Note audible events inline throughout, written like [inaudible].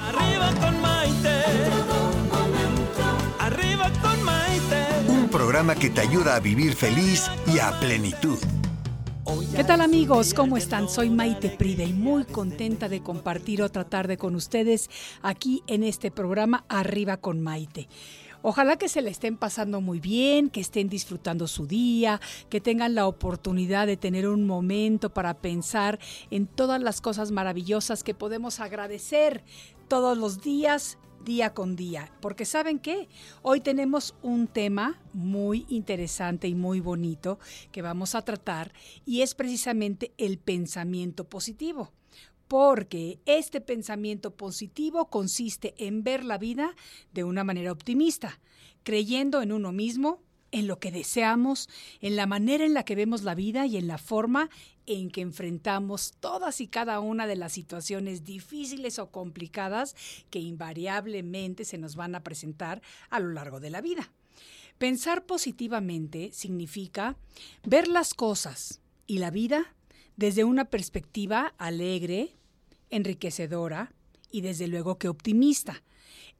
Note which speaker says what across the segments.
Speaker 1: Arriba con Maite. Arriba con Maite.
Speaker 2: Un programa que te ayuda a vivir feliz y a plenitud.
Speaker 3: ¿Qué tal amigos? ¿Cómo están? Soy Maite Prida y muy contenta de compartir otra tarde con ustedes aquí en este programa Arriba con Maite. Ojalá que se le estén pasando muy bien, que estén disfrutando su día, que tengan la oportunidad de tener un momento para pensar en todas las cosas maravillosas que podemos agradecer todos los días día con día, porque saben qué, hoy tenemos un tema muy interesante y muy bonito que vamos a tratar y es precisamente el pensamiento positivo. Porque este pensamiento positivo consiste en ver la vida de una manera optimista, creyendo en uno mismo, en lo que deseamos, en la manera en la que vemos la vida y en la forma en que enfrentamos todas y cada una de las situaciones difíciles o complicadas que invariablemente se nos van a presentar a lo largo de la vida. Pensar positivamente significa ver las cosas y la vida desde una perspectiva alegre, enriquecedora y desde luego que optimista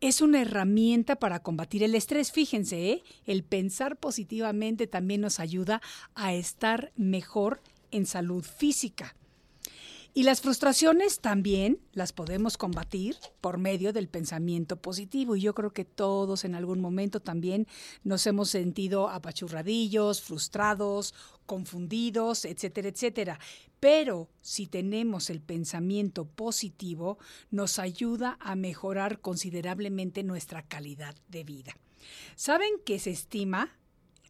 Speaker 3: es una herramienta para combatir el estrés. Fíjense, ¿eh? el pensar positivamente también nos ayuda a estar mejor en salud física. Y las frustraciones también las podemos combatir por medio del pensamiento positivo. Y yo creo que todos en algún momento también nos hemos sentido apachurradillos, frustrados, confundidos, etcétera, etcétera. Pero si tenemos el pensamiento positivo, nos ayuda a mejorar considerablemente nuestra calidad de vida. ¿Saben que se estima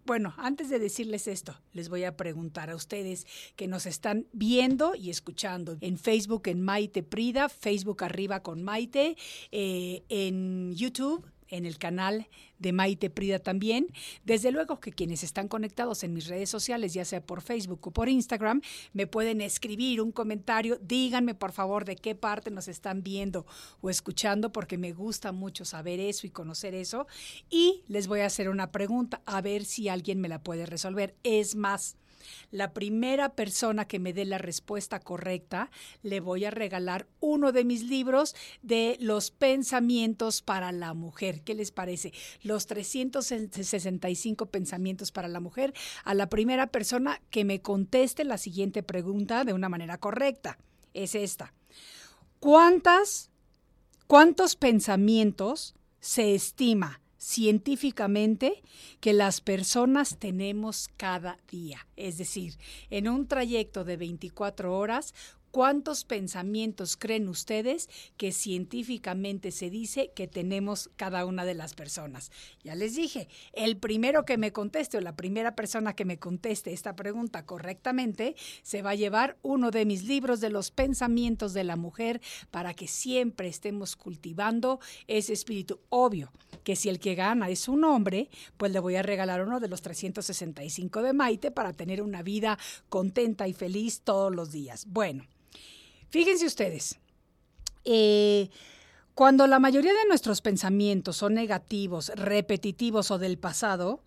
Speaker 3: bueno, antes de decirles esto, les voy a preguntar a ustedes que nos están viendo y escuchando en Facebook en Maite Prida, Facebook arriba con Maite, eh, en YouTube en el canal de Maite Prida también. Desde luego que quienes están conectados en mis redes sociales, ya sea por Facebook o por Instagram, me pueden escribir un comentario. Díganme por favor de qué parte nos están viendo o escuchando, porque me gusta mucho saber eso y conocer eso. Y les voy a hacer una pregunta, a ver si alguien me la puede resolver. Es más, la primera persona que me dé la respuesta correcta, le voy a regalar uno de mis libros de los pensamientos para la mujer. ¿Qué les parece? Los 365 pensamientos para la mujer a la primera persona que me conteste la siguiente pregunta de una manera correcta. Es esta. ¿Cuántas, cuántos pensamientos se estima científicamente que las personas tenemos cada día. Es decir, en un trayecto de 24 horas, ¿Cuántos pensamientos creen ustedes que científicamente se dice que tenemos cada una de las personas? Ya les dije, el primero que me conteste o la primera persona que me conteste esta pregunta correctamente se va a llevar uno de mis libros de los pensamientos de la mujer para que siempre estemos cultivando ese espíritu. Obvio que si el que gana es un hombre, pues le voy a regalar uno de los 365 de Maite para tener una vida contenta y feliz todos los días. Bueno. Fíjense ustedes, eh, cuando la mayoría de nuestros pensamientos son negativos, repetitivos o del pasado,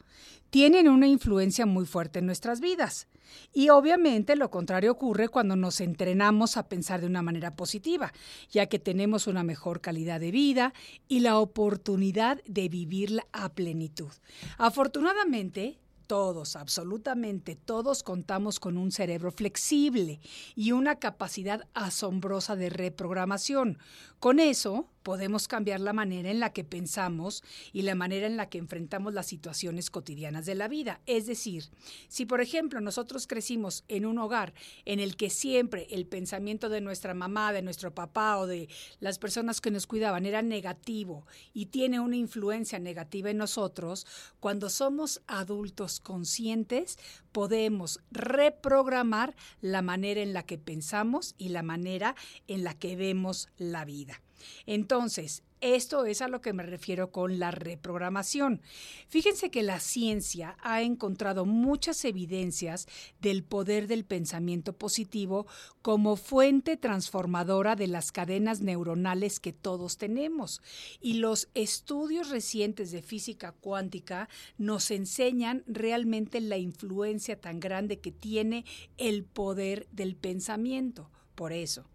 Speaker 3: tienen una influencia muy fuerte en nuestras vidas. Y obviamente lo contrario ocurre cuando nos entrenamos a pensar de una manera positiva, ya que tenemos una mejor calidad de vida y la oportunidad de vivirla a plenitud. Afortunadamente, todos, absolutamente todos contamos con un cerebro flexible y una capacidad asombrosa de reprogramación. Con eso, podemos cambiar la manera en la que pensamos y la manera en la que enfrentamos las situaciones cotidianas de la vida. Es decir, si por ejemplo nosotros crecimos en un hogar en el que siempre el pensamiento de nuestra mamá, de nuestro papá o de las personas que nos cuidaban era negativo y tiene una influencia negativa en nosotros, cuando somos adultos conscientes podemos reprogramar la manera en la que pensamos y la manera en la que vemos la vida. Entonces, esto es a lo que me refiero con la reprogramación. Fíjense que la ciencia ha encontrado muchas evidencias del poder del pensamiento positivo como fuente transformadora de las cadenas neuronales que todos tenemos. Y los estudios recientes de física cuántica nos enseñan realmente la influencia tan grande que tiene el poder del pensamiento. Por eso,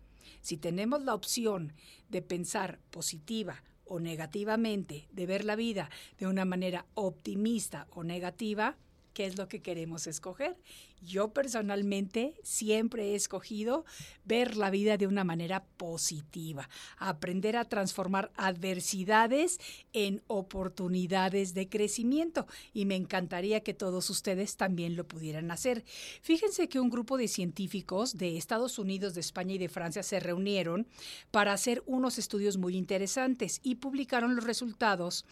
Speaker 3: si tenemos la opción de pensar positiva o negativamente, de ver la vida de una manera optimista o negativa, ¿qué es lo que queremos escoger? Yo personalmente siempre he escogido ver la vida de una manera positiva, aprender a transformar adversidades en oportunidades de crecimiento y me encantaría que todos ustedes también lo pudieran hacer. Fíjense que un grupo de científicos de Estados Unidos, de España y de Francia se reunieron para hacer unos estudios muy interesantes y publicaron los resultados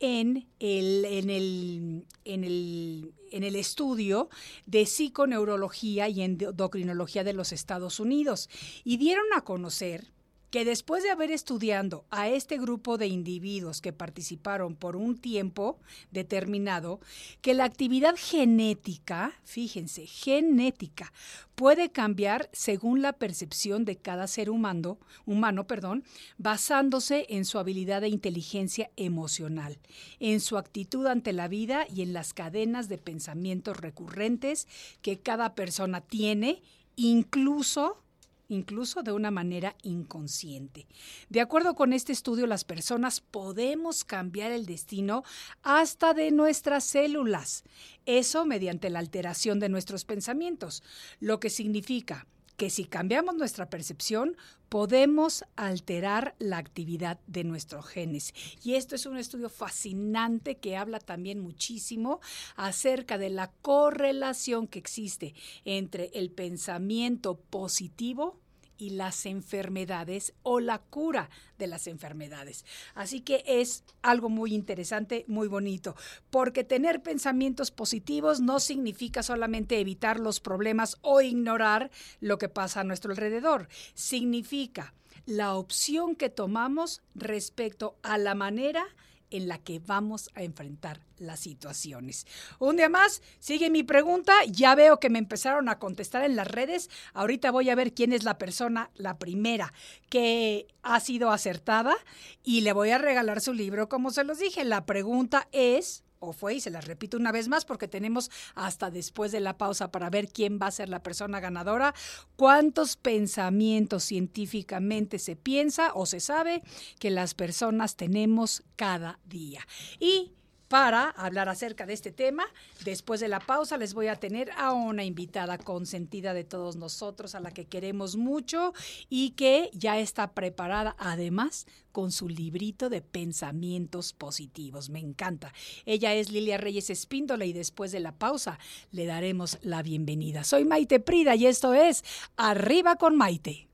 Speaker 3: en el, en el, en el, en el estudio de psiconeurología y endocrinología de los Estados Unidos y dieron a conocer que después de haber estudiado a este grupo de individuos que participaron por un tiempo determinado, que la actividad genética, fíjense, genética, puede cambiar según la percepción de cada ser humano, humano, perdón, basándose en su habilidad de inteligencia emocional, en su actitud ante la vida y en las cadenas de pensamientos recurrentes que cada persona tiene, incluso incluso de una manera inconsciente. De acuerdo con este estudio, las personas podemos cambiar el destino hasta de nuestras células. Eso mediante la alteración de nuestros pensamientos, lo que significa que si cambiamos nuestra percepción, podemos alterar la actividad de nuestros genes. Y esto es un estudio fascinante que habla también muchísimo acerca de la correlación que existe entre el pensamiento positivo y las enfermedades o la cura de las enfermedades. Así que es algo muy interesante, muy bonito, porque tener pensamientos positivos no significa solamente evitar los problemas o ignorar lo que pasa a nuestro alrededor, significa la opción que tomamos respecto a la manera en la que vamos a enfrentar las situaciones. Un día más, sigue mi pregunta. Ya veo que me empezaron a contestar en las redes. Ahorita voy a ver quién es la persona, la primera, que ha sido acertada y le voy a regalar su libro. Como se los dije, la pregunta es, o fue, y se las repito una vez más porque tenemos hasta después de la pausa para ver quién va a ser la persona ganadora, cuántos pensamientos científicamente se piensa o se sabe que las personas tenemos cada día. Y para hablar acerca de este tema. Después de la pausa les voy a tener a una invitada consentida de todos nosotros, a la que queremos mucho y que ya está preparada además con su librito de pensamientos positivos. Me encanta. Ella es Lilia Reyes Espíndola y después de la pausa le daremos la bienvenida. Soy Maite Prida y esto es Arriba con Maite.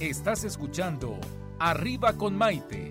Speaker 4: Estás escuchando Arriba con Maite.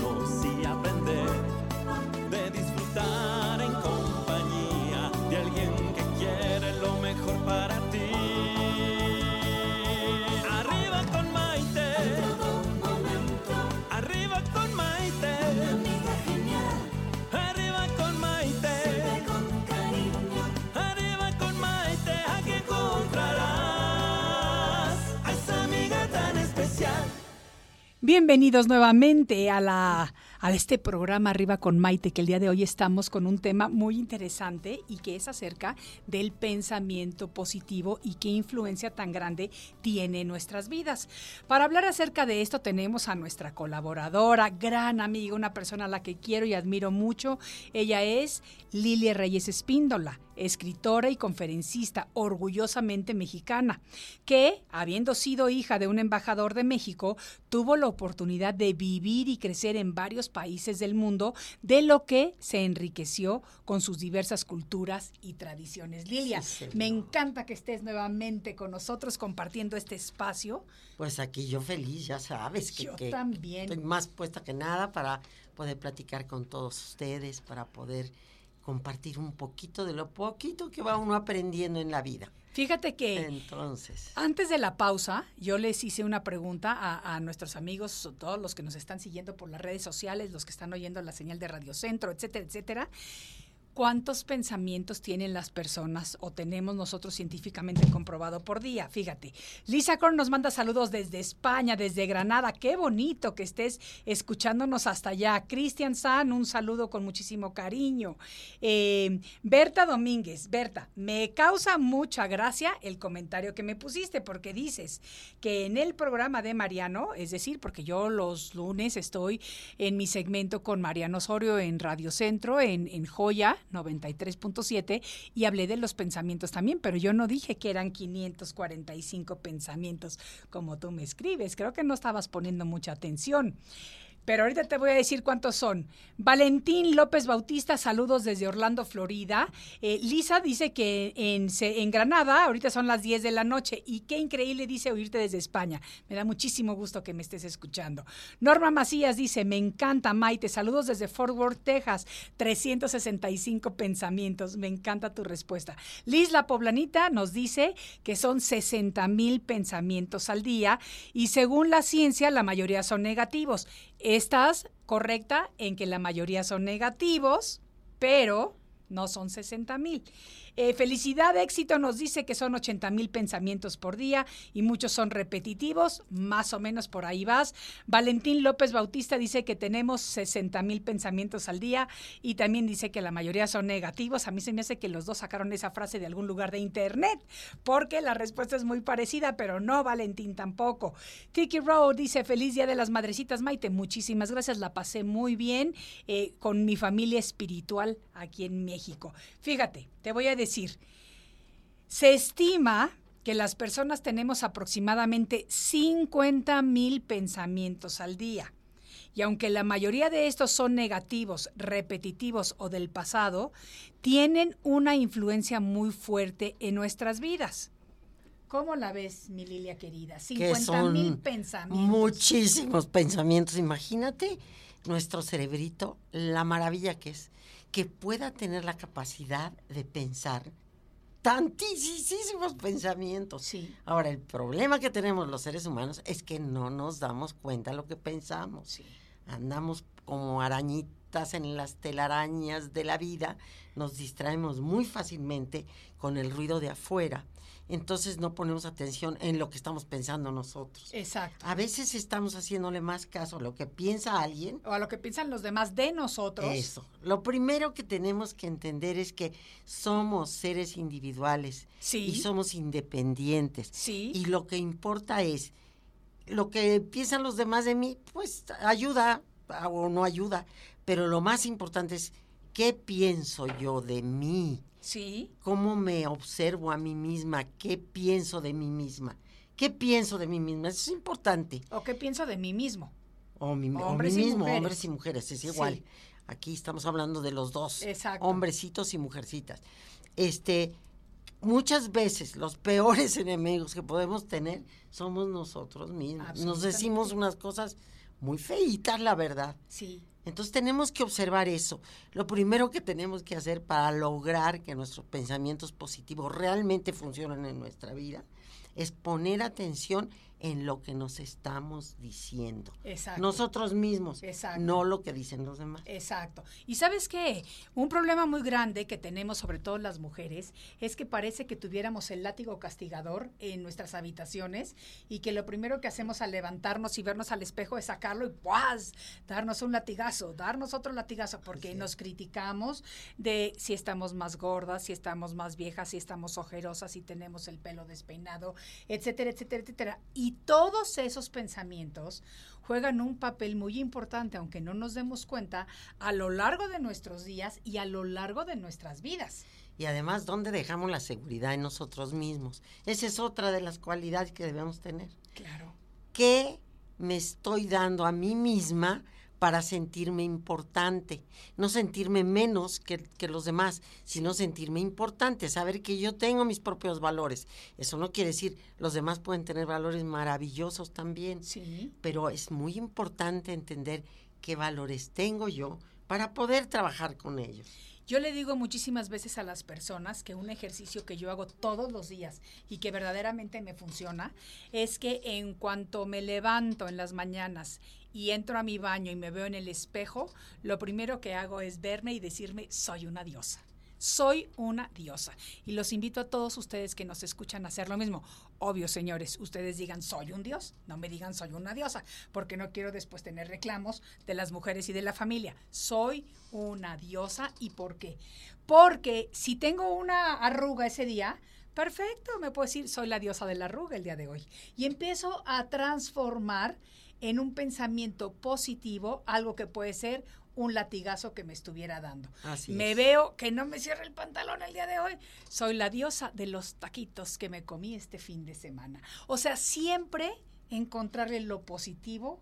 Speaker 3: Bienvenidos nuevamente a la a este programa Arriba con Maite, que el día de hoy estamos con un tema muy interesante y que es acerca del pensamiento positivo y qué influencia tan grande tiene en nuestras vidas. Para hablar acerca de esto tenemos a nuestra colaboradora, gran amiga, una persona a la que quiero y admiro mucho. Ella es Lilia Reyes Espíndola escritora y conferencista orgullosamente mexicana, que, habiendo sido hija de un embajador de México, tuvo la oportunidad de vivir y crecer en varios países del mundo, de lo que se enriqueció con sus diversas culturas y tradiciones. Lilia, me encanta que estés nuevamente con nosotros compartiendo este espacio.
Speaker 5: Pues aquí yo feliz, ya sabes que,
Speaker 3: yo también.
Speaker 5: estoy más puesta que nada para poder platicar con todos ustedes, para poder compartir un poquito de lo poquito que va uno aprendiendo en la vida.
Speaker 3: Fíjate que
Speaker 5: Entonces.
Speaker 3: antes de la pausa, yo les hice una pregunta a, a, nuestros amigos, todos los que nos están siguiendo por las redes sociales, los que están oyendo la señal de Radio Centro, etcétera, etcétera. ¿Cuántos pensamientos tienen las personas o tenemos nosotros científicamente comprobado por día? Fíjate, Lisa Korn nos manda saludos desde España, desde Granada. Qué bonito que estés escuchándonos hasta allá. Cristian San, un saludo con muchísimo cariño. Eh, Berta Domínguez, Berta, me causa mucha gracia el comentario que me pusiste porque dices que en el programa de Mariano, es decir, porque yo los lunes estoy en mi segmento con Mariano Osorio en Radio Centro, en, en Joya 93.7 y hablé de los pensamientos también, pero yo no dije que eran 545 pensamientos como tú me escribes. Creo que no estabas poniendo mucha atención. Pero ahorita te voy a decir cuántos son. Valentín López Bautista, saludos desde Orlando, Florida. Eh, Lisa dice que en, en, Granada ahorita son las 10 de la noche y qué increíble dice oírte desde España. Me da muchísimo gusto que me estés escuchando. Norma Macías dice, me encanta Maite, saludos desde Fort Worth, Texas. 365 pensamientos, me encanta tu respuesta. Liz La Poblanita nos dice que son 60 mil pensamientos al día y según la ciencia la mayoría son negativos estás correcta en que la mayoría son negativos, pero no son 60 mil. Eh, felicidad, éxito nos dice que son 80 mil pensamientos por día y muchos son repetitivos, más o menos por ahí vas. Valentín López Bautista dice que tenemos 60 mil pensamientos al día y también dice que la mayoría son negativos. A mí se me hace que los dos sacaron esa frase de algún lugar de internet, porque la respuesta es muy parecida, pero no, Valentín tampoco. Tiki Rowe dice, feliz día de las madrecitas, Maite. Muchísimas gracias, la pasé muy bien eh, con mi familia espiritual aquí en México. Fíjate, te voy a decir, se estima que las personas tenemos aproximadamente 50 mil pensamientos al día. Y aunque la mayoría de estos son negativos, repetitivos o del pasado, tienen una influencia muy fuerte en nuestras vidas. ¿Cómo la ves, mi Lilia querida? 50 mil pensamientos.
Speaker 5: Muchísimos pensamientos. Imagínate nuestro cerebrito, la maravilla que es que pueda tener la capacidad de pensar tantísimos pensamientos.
Speaker 3: Sí.
Speaker 5: Ahora, el problema que tenemos los seres humanos es que no nos damos cuenta de lo que pensamos.
Speaker 3: Sí.
Speaker 5: Andamos como arañitas en las telarañas de la vida, nos distraemos muy fácilmente con el ruido de afuera entonces no ponemos atención en lo que estamos pensando nosotros.
Speaker 3: Exacto.
Speaker 5: A veces estamos haciéndole más caso a lo que piensa alguien.
Speaker 3: O a lo que piensan los demás de nosotros.
Speaker 5: Eso. Lo primero que tenemos que entender es que somos seres individuales.
Speaker 3: Sí.
Speaker 5: Y somos independientes.
Speaker 3: Sí.
Speaker 5: Y lo que importa es, lo que piensan los demás de mí, pues ayuda o no ayuda. Pero lo más importante es, ¿qué pienso yo de mí?
Speaker 3: Sí.
Speaker 5: ¿Cómo me observo a mí misma? ¿Qué pienso de mí misma? ¿Qué pienso de mí misma? Eso es importante.
Speaker 3: ¿O qué pienso de mí mismo?
Speaker 5: O, mi, o mí mismo, hombres y mujeres, es igual. Sí. Aquí estamos hablando de los dos.
Speaker 3: Exacto.
Speaker 5: Hombrecitos y mujercitas. Este, muchas veces los peores [laughs] enemigos que podemos tener somos nosotros mismos. Nos decimos unas cosas muy feitas, la verdad.
Speaker 3: Sí.
Speaker 5: Entonces tenemos que observar eso. Lo primero que tenemos que hacer para lograr que nuestros pensamientos positivos realmente funcionen en nuestra vida es poner atención en lo que nos estamos diciendo.
Speaker 3: Exacto.
Speaker 5: Nosotros mismos,
Speaker 3: Exacto.
Speaker 5: no lo que dicen los demás.
Speaker 3: Exacto. Y sabes qué, un problema muy grande que tenemos, sobre todo las mujeres, es que parece que tuviéramos el látigo castigador en nuestras habitaciones y que lo primero que hacemos al levantarnos y vernos al espejo es sacarlo y ¡guas! darnos un latigazo, darnos otro latigazo, porque sí. nos criticamos de si estamos más gordas, si estamos más viejas, si estamos ojerosas, si tenemos el pelo despeinado, etcétera, etcétera, etcétera. Y todos esos pensamientos juegan un papel muy importante, aunque no nos demos cuenta, a lo largo de nuestros días y a lo largo de nuestras vidas.
Speaker 5: Y además, ¿dónde dejamos la seguridad en nosotros mismos? Esa es otra de las cualidades que debemos tener.
Speaker 3: Claro.
Speaker 5: ¿Qué me estoy dando a mí misma para sentirme importante, no sentirme menos que, que, los demás, sino sentirme importante, saber que yo tengo mis propios valores. Eso no quiere decir, los demás pueden tener valores maravillosos también,
Speaker 3: Sí.
Speaker 5: pero es muy importante entender qué valores tengo yo para poder trabajar con ellos.
Speaker 3: Yo le digo muchísimas veces a las personas que un ejercicio que yo hago todos los días y que verdaderamente me funciona es que en cuanto me levanto en las mañanas y entro a mi baño y me veo en el espejo, lo primero que hago es verme y decirme soy una diosa. Soy una diosa. Y los invito a todos ustedes que nos escuchan a hacer lo mismo. Obvio, señores, ustedes digan soy un dios, no me digan soy una diosa, porque no quiero después tener reclamos de las mujeres y de la familia. Soy una diosa y ¿por qué? Porque si tengo una arruga ese día, perfecto, me puedo decir soy la diosa de la arruga el día de hoy. Y empiezo a transformar en un pensamiento positivo algo que puede ser un latigazo que me estuviera dando.
Speaker 5: Así
Speaker 3: me
Speaker 5: es.
Speaker 3: veo que no me cierra el pantalón el día de hoy. Soy la diosa de los taquitos que me comí este fin de semana. O sea, siempre encontrarle lo positivo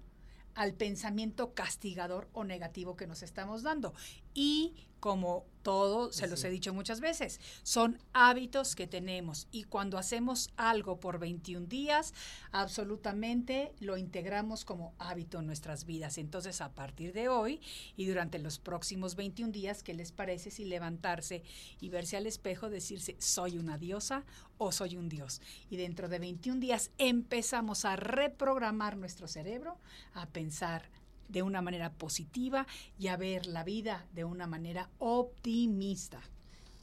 Speaker 3: al pensamiento castigador o negativo que nos estamos dando. Y como todo, se los he dicho muchas veces, son hábitos que tenemos y cuando hacemos algo por 21 días, absolutamente lo integramos como hábito en nuestras vidas. Entonces, a partir de hoy y durante los próximos 21 días, ¿qué les parece si levantarse y verse al espejo, decirse, soy una diosa o soy un dios? Y dentro de 21 días empezamos a reprogramar nuestro cerebro, a pensar de una manera positiva y a ver la vida de una manera optimista.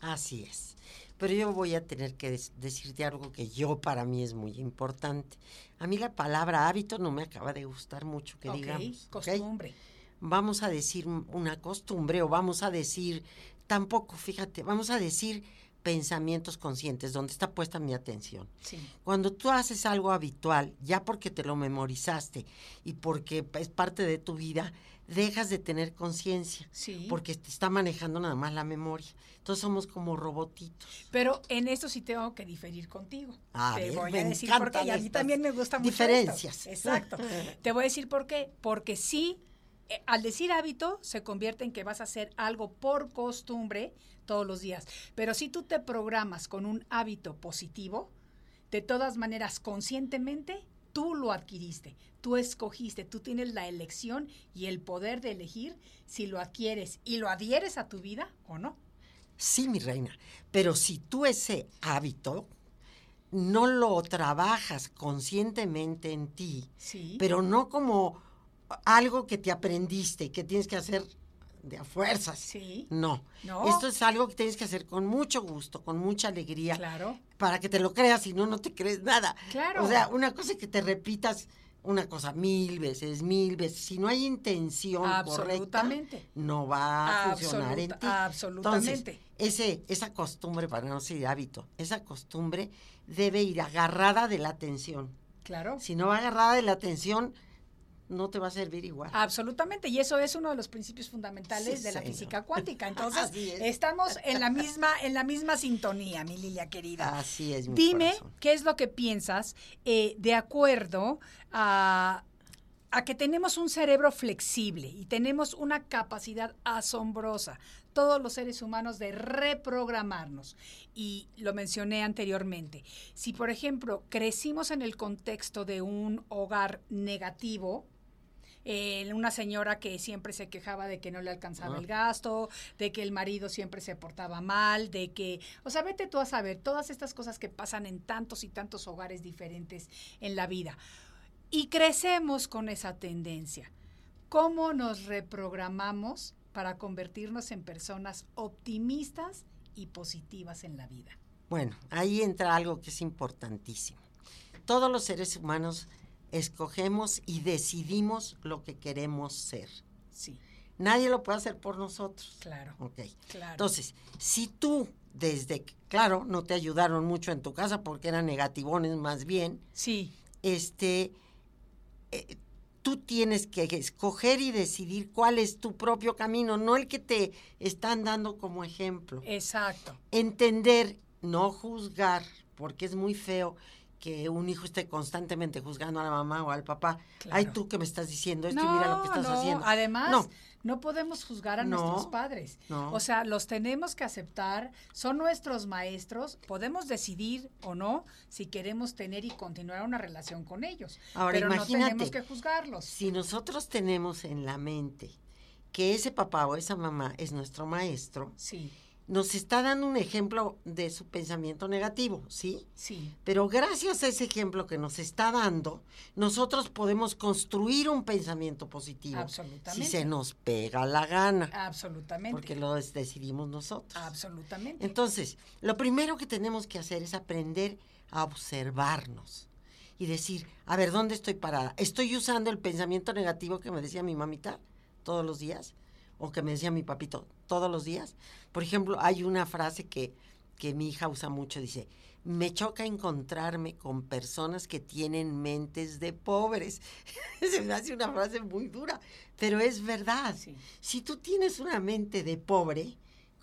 Speaker 5: Así es. Pero yo voy a tener que decirte algo que yo para mí es muy importante. A mí la palabra hábito no me acaba de gustar mucho, que
Speaker 3: Ok,
Speaker 5: digamos.
Speaker 3: costumbre.
Speaker 5: Vamos a decir una costumbre o vamos a decir, tampoco, fíjate, vamos a decir pensamientos conscientes, donde está puesta mi atención.
Speaker 3: Sí.
Speaker 5: Cuando tú haces algo habitual, ya porque te lo memorizaste y porque es parte de tu vida, dejas de tener conciencia,
Speaker 3: Sí.
Speaker 5: porque te está manejando nada más la memoria. Entonces somos como robotitos.
Speaker 3: Pero en esto sí tengo que diferir contigo.
Speaker 5: A
Speaker 3: Te
Speaker 5: ver,
Speaker 3: voy a decir por qué. Y a mí también me gusta mucho. esto.
Speaker 5: diferencias.
Speaker 3: Exacto. [laughs] Te voy a decir por qué. Porque sí, eh, al decir hábito, se convierte en que vas a hacer algo por costumbre todos los días. Pero si tú te programas con un hábito positivo, de todas maneras, conscientemente, tú lo adquiriste, tú escogiste, tú tienes la elección y el poder de elegir si lo adquieres y lo adhieres a tu vida o no.
Speaker 5: Sí, mi reina, pero si tú ese hábito no lo trabajas conscientemente en ti,
Speaker 3: Sí.
Speaker 5: pero no como algo que te aprendiste, que tienes que hacer de a fuerzas.
Speaker 3: Sí.
Speaker 5: No.
Speaker 3: No.
Speaker 5: Esto es algo que tienes que hacer con mucho gusto, con mucha alegría.
Speaker 3: Claro.
Speaker 5: Para que te lo creas, si no, no te crees nada.
Speaker 3: Claro.
Speaker 5: O sea, una cosa es que te repitas una cosa mil veces, mil veces. Si no hay intención
Speaker 3: Absolutamente.
Speaker 5: correcta, no va a funcionar en ti.
Speaker 3: absolutamente.
Speaker 5: Entonces, ese, esa costumbre, para no decir hábito, esa costumbre debe ir agarrada de la atención.
Speaker 3: Claro.
Speaker 5: Si no va agarrada de la atención, no te va a servir igual.
Speaker 3: Absolutamente, y eso es uno de los principios fundamentales
Speaker 5: Sí,
Speaker 3: de la física cuántica. [laughs] Entonces,
Speaker 5: Así es.
Speaker 3: estamos en la misma en la misma sintonía, mi Lilia querida.
Speaker 5: Así es, mi
Speaker 3: Dime
Speaker 5: corazón.
Speaker 3: qué es lo que piensas eh, de acuerdo a, a que tenemos un cerebro flexible y tenemos una capacidad asombrosa, todos los seres humanos, de reprogramarnos. Y lo mencioné anteriormente. Si, por ejemplo, crecimos en el contexto de un hogar negativo, eh, una señora que siempre se quejaba de que no le alcanzaba
Speaker 5: Ah.
Speaker 3: el gasto, de que el marido siempre se portaba mal, de que, o sea, vete tú a saber todas estas cosas que pasan en tantos y tantos hogares diferentes en la vida. Y crecemos con esa tendencia. ¿Cómo nos reprogramamos para convertirnos en personas optimistas y positivas en la vida?
Speaker 5: Bueno, ahí entra algo que es importantísimo. Todos los seres humanos escogemos y decidimos lo que queremos ser.
Speaker 3: Sí,
Speaker 5: Nadie lo puede hacer por nosotros.
Speaker 3: claro.
Speaker 5: Ok.
Speaker 3: Claro.
Speaker 5: Entonces, si tú desde, claro, no te ayudaron mucho en tu casa porque eran negativones más bien,
Speaker 3: Sí,
Speaker 5: este, eh, tú tienes que escoger y decidir cuál es tu propio camino, no el que te están dando como ejemplo.
Speaker 3: exacto.
Speaker 5: Entender, no juzgar, porque es muy feo que un hijo esté constantemente juzgando a la mamá o al papá.
Speaker 3: Claro.
Speaker 5: Ay, tú que me estás diciendo esto y mira lo que estás
Speaker 3: no.
Speaker 5: haciendo.
Speaker 3: Además,
Speaker 5: No.
Speaker 3: no, podemos juzgar a
Speaker 5: No,
Speaker 3: nuestros padres.
Speaker 5: no.
Speaker 3: O sea, los tenemos que aceptar, son nuestros maestros, podemos decidir o no si queremos tener y continuar una relación con ellos.
Speaker 5: Ahora,
Speaker 3: pero
Speaker 5: imagínate,
Speaker 3: no tenemos que juzgarlos.
Speaker 5: Si nosotros tenemos en la mente que ese papá o esa mamá es nuestro maestro,
Speaker 3: Sí,
Speaker 5: nos está dando un ejemplo de su pensamiento negativo, ¿sí?
Speaker 3: sí.
Speaker 5: Pero gracias a ese ejemplo que nos está dando, nosotros podemos construir un pensamiento positivo.
Speaker 3: Absolutamente.
Speaker 5: Si se nos pega la gana,
Speaker 3: Absolutamente.
Speaker 5: porque lo decidimos nosotros.
Speaker 3: Absolutamente.
Speaker 5: Entonces, lo primero que tenemos que hacer es aprender a observarnos y decir, a ver, ¿dónde estoy parada? ¿Estoy usando el pensamiento negativo que me decía mi mamita todos los días? ¿O que me decía mi papito todos los días? Por ejemplo, hay una frase que, que mi hija usa mucho, dice, me choca encontrarme con personas que tienen mentes de pobres. [laughs] Se me hace una frase muy dura, pero es verdad.
Speaker 3: Sí.
Speaker 5: Si tú tienes una mente de pobre,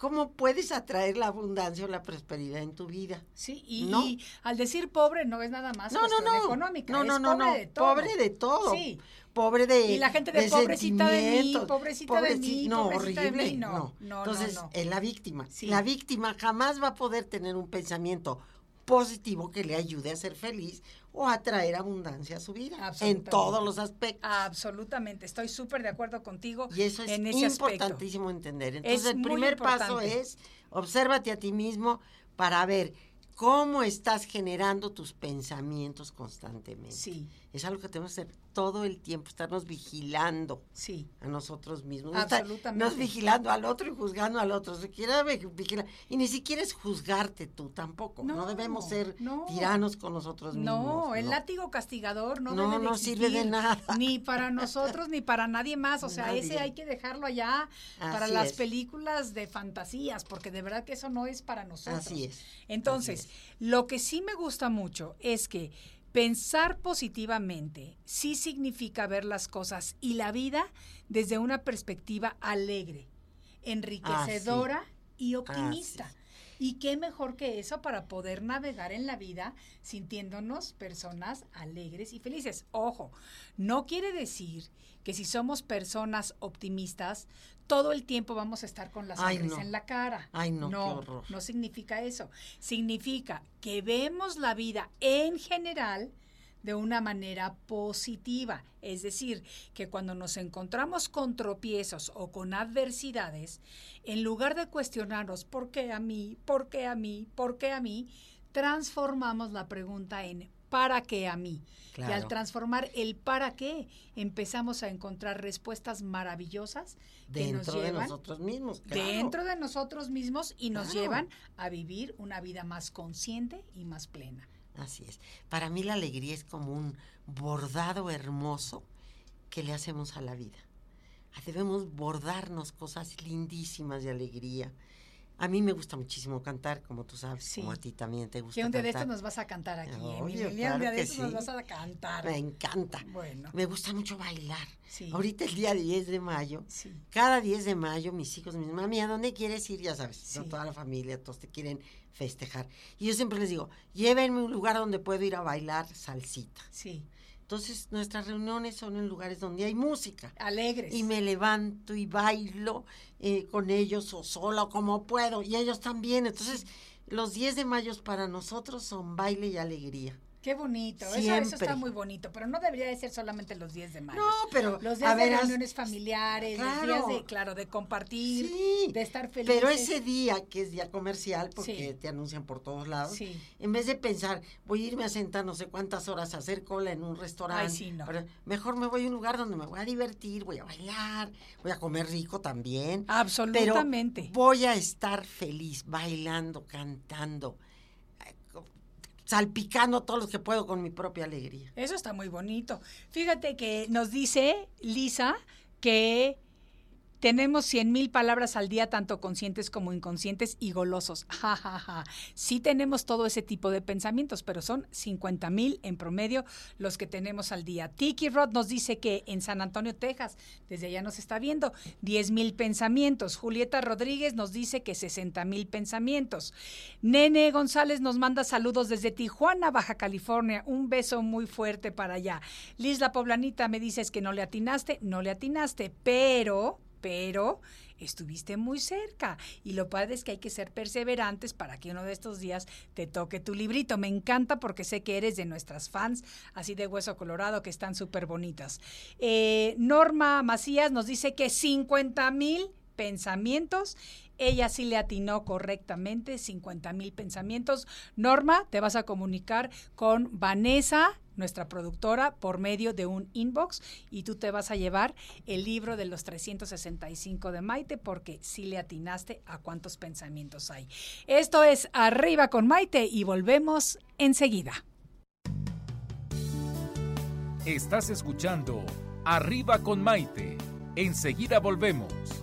Speaker 5: ¿cómo puedes atraer la abundancia o la prosperidad en tu vida?
Speaker 3: Sí, y,
Speaker 5: ¿No?
Speaker 3: y al decir pobre no es nada más
Speaker 5: No, no,
Speaker 3: cuestión
Speaker 5: no.
Speaker 3: económica,
Speaker 5: No,
Speaker 3: es
Speaker 5: no, no,
Speaker 3: pobre
Speaker 5: no.
Speaker 3: de todo.
Speaker 5: Pobre de todo.
Speaker 3: Sí.
Speaker 5: Pobre de.
Speaker 3: Y la gente de pobrecita de mí, pobrecita de mí,
Speaker 5: no,
Speaker 3: pobrecita de
Speaker 5: horrible.
Speaker 3: mí, no,
Speaker 5: no.
Speaker 3: no, no,
Speaker 5: Entonces,
Speaker 3: no.
Speaker 5: es la víctima.
Speaker 3: Sí.
Speaker 5: La víctima jamás va a poder tener un pensamiento positivo que le ayude a ser feliz o a traer abundancia a su vida. En todos los aspectos.
Speaker 3: Absolutamente, estoy súper de acuerdo contigo
Speaker 5: Y eso es
Speaker 3: en ese aspecto.
Speaker 5: importantísimo entender. Entonces,
Speaker 3: Es
Speaker 5: el primer paso es obsérvate a ti mismo para ver cómo estás generando tus pensamientos constantemente.
Speaker 3: Sí,
Speaker 5: Es algo que tenemos que hacer todo el tiempo, estarnos vigilando
Speaker 3: sí,
Speaker 5: a nosotros mismos.
Speaker 3: Absolutamente.
Speaker 5: No es vigilando al otro y juzgando al otro. Vi- vigilar. Y ni siquiera es juzgarte tú tampoco. No,
Speaker 3: No,
Speaker 5: debemos ser
Speaker 3: no.
Speaker 5: tiranos con nosotros mismos.
Speaker 3: No, el látigo castigador no,
Speaker 5: No,
Speaker 3: debe de
Speaker 5: no sirve de
Speaker 3: existir,
Speaker 5: nada.
Speaker 3: Ni para nosotros ni para nadie más. O sea,
Speaker 5: Nadie.
Speaker 3: ese hay que dejarlo allá para las
Speaker 5: es.
Speaker 3: películas de fantasías, porque de verdad que eso no es para nosotros.
Speaker 5: Así es.
Speaker 3: Entonces,
Speaker 5: Así
Speaker 3: lo que sí me gusta mucho es que pensar positivamente sí significa ver las cosas y la vida desde una perspectiva alegre, enriquecedora y optimista.
Speaker 5: Así
Speaker 3: Y qué mejor que eso para poder navegar en la vida sintiéndonos personas alegres y felices. Ojo, no quiere decir que si somos personas optimistas, todo el tiempo vamos a estar con la
Speaker 5: Ay,
Speaker 3: sonrisa
Speaker 5: no.
Speaker 3: en la cara.
Speaker 5: Ay, no, qué
Speaker 3: no,
Speaker 5: horror.
Speaker 3: no significa eso. Significa que vemos la vida en general de una manera positiva. Es decir, que cuando nos encontramos con tropiezos o con adversidades, en lugar de cuestionarnos por qué a mí, por qué a mí, por qué a mí, transformamos la pregunta en ¿para qué a mí? Y al transformar el para qué, empezamos a encontrar respuestas maravillosas que nos
Speaker 5: Dentro de
Speaker 3: llevan
Speaker 5: nosotros mismos. claro.
Speaker 3: dentro de nosotros mismos y nos
Speaker 5: Claro.
Speaker 3: llevan a vivir una vida más consciente y más plena.
Speaker 5: Así es. Para mí la alegría es como un bordado hermoso que le hacemos a la vida. Debemos bordarnos cosas lindísimas de alegría. A mí me gusta muchísimo cantar, como tú sabes,
Speaker 3: Sí.
Speaker 5: como a ti también te gusta
Speaker 3: Que un día de estos nos vas a cantar aquí,
Speaker 5: Obvio,
Speaker 3: Emilia. Un
Speaker 5: claro
Speaker 3: día de estos nos vas a cantar.
Speaker 5: Me encanta.
Speaker 3: Bueno,
Speaker 5: Me gusta mucho bailar.
Speaker 3: Sí.
Speaker 5: Ahorita el día 10 de mayo,
Speaker 3: sí.
Speaker 5: cada 10 de mayo mis hijos me dicen, mami, ¿a dónde quieres ir? Ya sabes, toda la familia, todos te quieren festejar. Y yo siempre les digo, llévenme a un lugar donde puedo ir a bailar salsita.
Speaker 3: Sí,
Speaker 5: Entonces nuestras reuniones son en lugares donde hay música.
Speaker 3: alegres.
Speaker 5: Y me levanto y bailo eh, con ellos o sola o como puedo. Y ellos también. Entonces los 10 de mayo para nosotros son baile y alegría.
Speaker 3: Qué bonito. Eso, está muy bonito, pero no debería de ser solamente los 10 de mayo.
Speaker 5: No, pero
Speaker 3: Los
Speaker 5: a
Speaker 3: días de
Speaker 5: ver,
Speaker 3: reuniones familiares, los días de, claro, de compartir,
Speaker 5: Sí,
Speaker 3: de estar felices.
Speaker 5: Pero ese día, que es día comercial, porque
Speaker 3: Sí.
Speaker 5: te anuncian por todos lados,
Speaker 3: Sí.
Speaker 5: en vez de pensar, voy a irme a sentar no sé cuántas horas a hacer cola en un restaurante,
Speaker 3: Ay, no.
Speaker 5: mejor me voy a un lugar donde me voy a divertir, voy a bailar, voy a comer rico también.
Speaker 3: Absolutamente.
Speaker 5: Pero voy a estar feliz, bailando, cantando, salpicando todo lo que puedo con mi propia alegría.
Speaker 3: Eso está muy bonito. Fíjate que nos dice Lisa que tenemos 100 mil palabras al día, tanto conscientes como inconscientes y golosos. [laughs] Ja, ja, ja. Sí tenemos todo ese tipo de pensamientos, pero son 50 mil en promedio los que tenemos al día. Tiki Rod nos dice que en San Antonio, Texas, desde allá nos está viendo, 10 mil pensamientos. Julieta Rodríguez nos dice que 60 mil pensamientos. Nene González nos manda saludos desde Tijuana, Baja California. Un beso muy fuerte para allá. Liz la Poblanita me dices que no le atinaste, no le atinaste, pero, pero estuviste muy cerca. Y lo padre es que hay que ser perseverantes para que uno de estos días te toque tu librito. Me encanta porque sé que eres de nuestras fans, así de hueso colorado, que están súper bonitas. Eh, Norma Macías nos dice que 50 mil pensamientos. Ella sí le atinó correctamente 50 mil pensamientos. Norma, te vas a comunicar con Vanessa nuestra productora, por medio de un inbox y tú te vas a llevar el libro de los 365 de Maite porque sí le atinaste a cuántos pensamientos hay. Esto es Arriba con Maite y volvemos enseguida.
Speaker 4: Estás escuchando Arriba con Maite. Enseguida volvemos.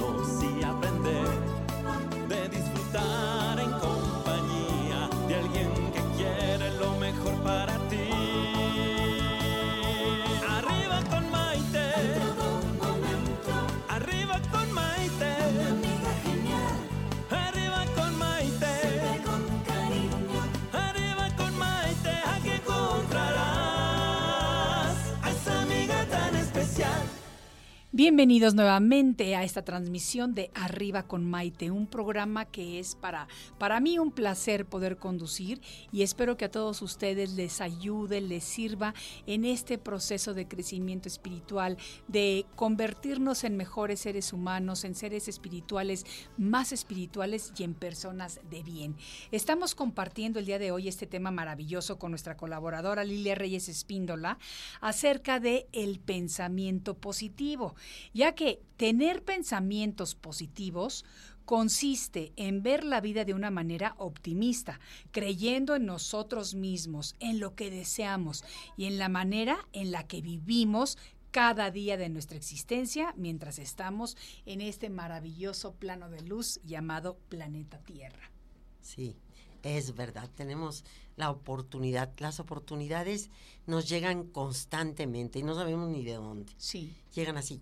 Speaker 3: Bienvenidos nuevamente a esta transmisión de Arriba con Maite, un programa que es para, para mí un placer poder conducir y espero que a todos ustedes les ayude, les sirva en este proceso de crecimiento espiritual, de convertirnos en mejores seres humanos, en seres espirituales, más espirituales y en personas de bien. Estamos compartiendo el día de hoy este tema maravilloso con nuestra colaboradora Lilia Reyes Espíndola acerca de el pensamiento positivo ya que tener pensamientos positivos consiste en ver la vida de una manera optimista, creyendo en nosotros mismos, en lo que deseamos y en la manera en la que vivimos cada día de nuestra existencia mientras estamos en este maravilloso plano de luz llamado planeta Tierra.
Speaker 5: Sí, es verdad, tenemos la oportunidad, las oportunidades nos llegan constantemente y no sabemos ni de dónde.
Speaker 3: Sí.
Speaker 5: Llegan así.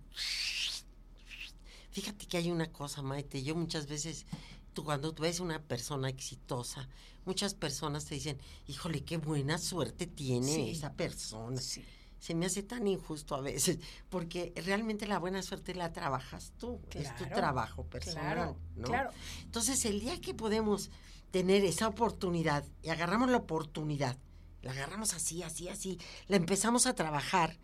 Speaker 5: Fíjate que hay una cosa, Maite, yo muchas veces, tú cuando tú ves una persona exitosa, muchas personas te dicen, híjole, qué buena suerte tiene
Speaker 3: Sí.
Speaker 5: esa persona.
Speaker 3: Sí.
Speaker 5: Se me hace tan injusto a veces, porque realmente la buena suerte la trabajas tú, es tu trabajo personal,
Speaker 3: Claro,
Speaker 5: ¿no?
Speaker 3: claro.
Speaker 5: Entonces, el día que podemos tener esa oportunidad y agarramos la oportunidad, la agarramos así, así, así, la empezamos a trabajar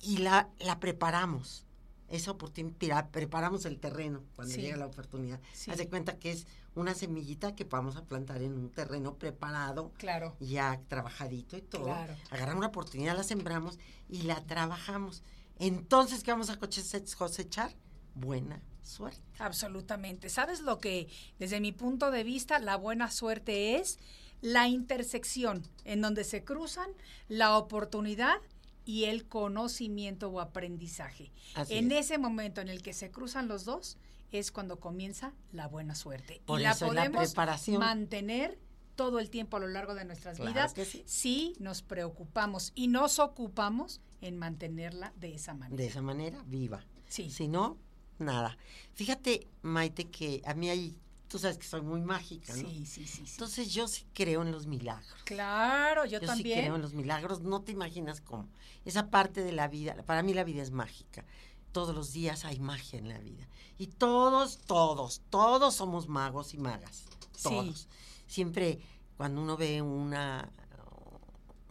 Speaker 5: y la, la preparamos. Esa oportunidad, preparamos el terreno cuando
Speaker 3: Sí.
Speaker 5: llega la oportunidad.
Speaker 3: Sí.
Speaker 5: Haz de cuenta que es una semillita que vamos a plantar en un terreno preparado,
Speaker 3: Claro.
Speaker 5: ya trabajadito y todo.
Speaker 3: Claro.
Speaker 5: Agarramos la oportunidad, la sembramos y la trabajamos. Entonces, ¿qué vamos a cosechar? Buena suerte.
Speaker 3: Absolutamente. ¿Sabes lo que, desde mi punto de vista, la buena suerte es? La intersección en donde se cruzan la oportunidad y el conocimiento o aprendizaje.
Speaker 5: Así
Speaker 3: en
Speaker 5: es.
Speaker 3: ese momento en el que se cruzan los dos es cuando comienza la buena suerte.
Speaker 5: Por
Speaker 3: y la podemos
Speaker 5: preparación.
Speaker 3: mantener todo el tiempo a lo largo de nuestras
Speaker 5: Claro
Speaker 3: vidas
Speaker 5: sí.
Speaker 3: si nos preocupamos y nos ocupamos en mantenerla de esa manera.
Speaker 5: De esa manera, viva.
Speaker 3: Sí.
Speaker 5: Si no, nada. Fíjate, Maite, que a mí hay, tú sabes que soy muy mágica, ¿no?
Speaker 3: Sí, sí, sí, sí.
Speaker 5: Entonces yo sí creo en los milagros.
Speaker 3: Claro, yo,
Speaker 5: Yo, sí
Speaker 3: también.
Speaker 5: creo en los milagros, no te imaginas cómo. Esa parte de la vida, para mí la vida es mágica. Todos los días hay magia en la vida. Y todos, todos, todos somos magos y magas.
Speaker 3: Sí.
Speaker 5: Todos. Siempre cuando uno ve una,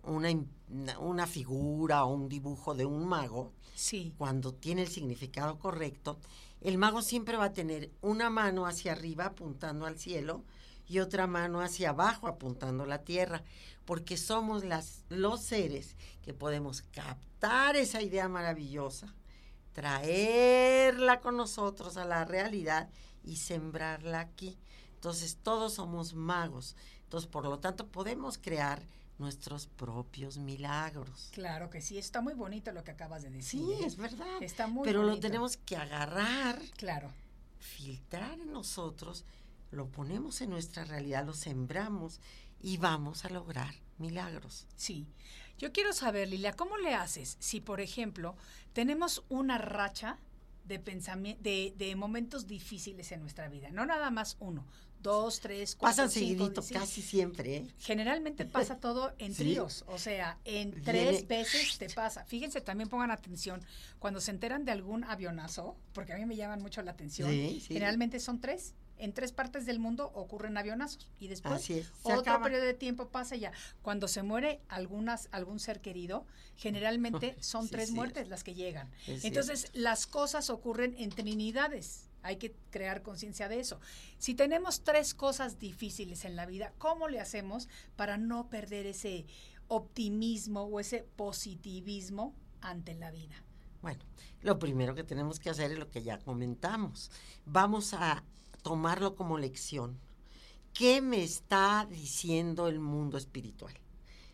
Speaker 5: una, una figura o un dibujo de un mago, Cuando tiene el significado correcto, el mago siempre va a tener una mano hacia arriba apuntando al cielo y otra mano hacia abajo apuntando la tierra, porque somos los seres que podemos captar esa idea maravillosa, traerla con nosotros a la realidad y sembrarla aquí. Entonces todos somos magos. Entonces, por lo tanto, podemos crear nuestros propios milagros.
Speaker 3: Claro que sí, está muy bonito lo que acabas de decir.
Speaker 5: Sí,
Speaker 3: ¿eh?
Speaker 5: es verdad.
Speaker 3: Está muy
Speaker 5: Pero lo tenemos que agarrar,
Speaker 3: Claro.
Speaker 5: filtrar en nosotros, lo ponemos en nuestra realidad, lo sembramos y vamos a lograr milagros.
Speaker 3: Sí. Yo quiero saber, Lilia, ¿cómo le haces si, por ejemplo, tenemos una racha de de, de momentos difíciles en nuestra vida? No nada más uno, dos, tres, cuatro,
Speaker 5: Pasan
Speaker 3: cinco,
Speaker 5: seguidito,
Speaker 3: diez,
Speaker 5: casi siempre, ¿eh?
Speaker 3: Generalmente pasa [laughs] todo en
Speaker 5: Sí.
Speaker 3: tríos, o sea, en
Speaker 5: Viene-
Speaker 3: tres [laughs] veces te pasa. Fíjense, también pongan atención, cuando se enteran de algún avionazo, porque a mí me llaman mucho la atención,
Speaker 5: Sí, sí.
Speaker 3: generalmente son tres. En tres partes del mundo ocurren avionazos y después otro
Speaker 5: acaba.
Speaker 3: periodo de tiempo pasa ya. Cuando se muere algunas, algún ser querido, generalmente [laughs] son tres
Speaker 5: es
Speaker 3: muertes las que llegan.
Speaker 5: Es
Speaker 3: Entonces, las cosas ocurren en trinidades. Hay que crear conciencia de eso. Si tenemos tres cosas difíciles en la vida, ¿cómo le hacemos para no perder ese optimismo o ese positivismo ante la vida?
Speaker 5: Bueno, lo primero que tenemos que hacer es lo que ya comentamos. Vamos a tomarlo como lección. ¿Qué me está diciendo el mundo espiritual?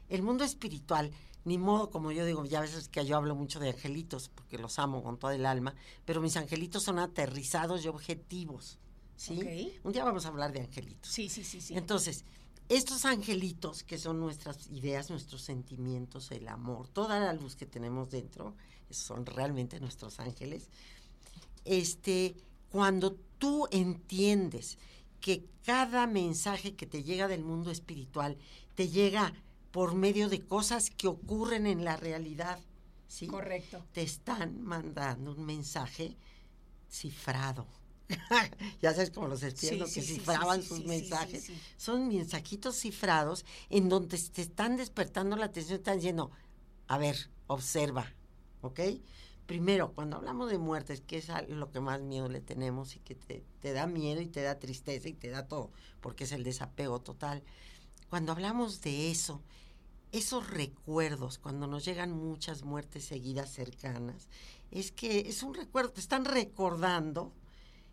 Speaker 5: El mundo espiritual, ni modo, como yo digo, ya a veces que yo hablo mucho de angelitos, porque los amo con toda el alma, pero mis angelitos son aterrizados y objetivos. ¿sí? Un día vamos a hablar de angelitos.
Speaker 3: Sí, sí, sí, sí.
Speaker 5: Entonces, estos angelitos, que son nuestras ideas, nuestros sentimientos, el amor, toda la luz que tenemos dentro, son realmente nuestros ángeles. Este, cuando tú entiendes que cada mensaje que te llega del mundo espiritual te llega por medio de cosas que ocurren en la realidad, ¿sí?
Speaker 3: Correcto.
Speaker 5: Te están mandando un mensaje cifrado. [laughs] ya sabes como los espías
Speaker 3: Sí,
Speaker 5: que
Speaker 3: sí,
Speaker 5: cifraban
Speaker 3: sí,
Speaker 5: sus mensajes. Son mensajitos cifrados en donde te están despertando la atención, están diciendo, a ver, observa, ¿ok? Primero, cuando hablamos de muertes, que es lo que más miedo le tenemos y que te, te da miedo y te da tristeza y te da todo, porque es el desapego total. Cuando hablamos de eso, esos recuerdos, cuando nos llegan muchas muertes seguidas cercanas, es que es un recuerdo, te están recordando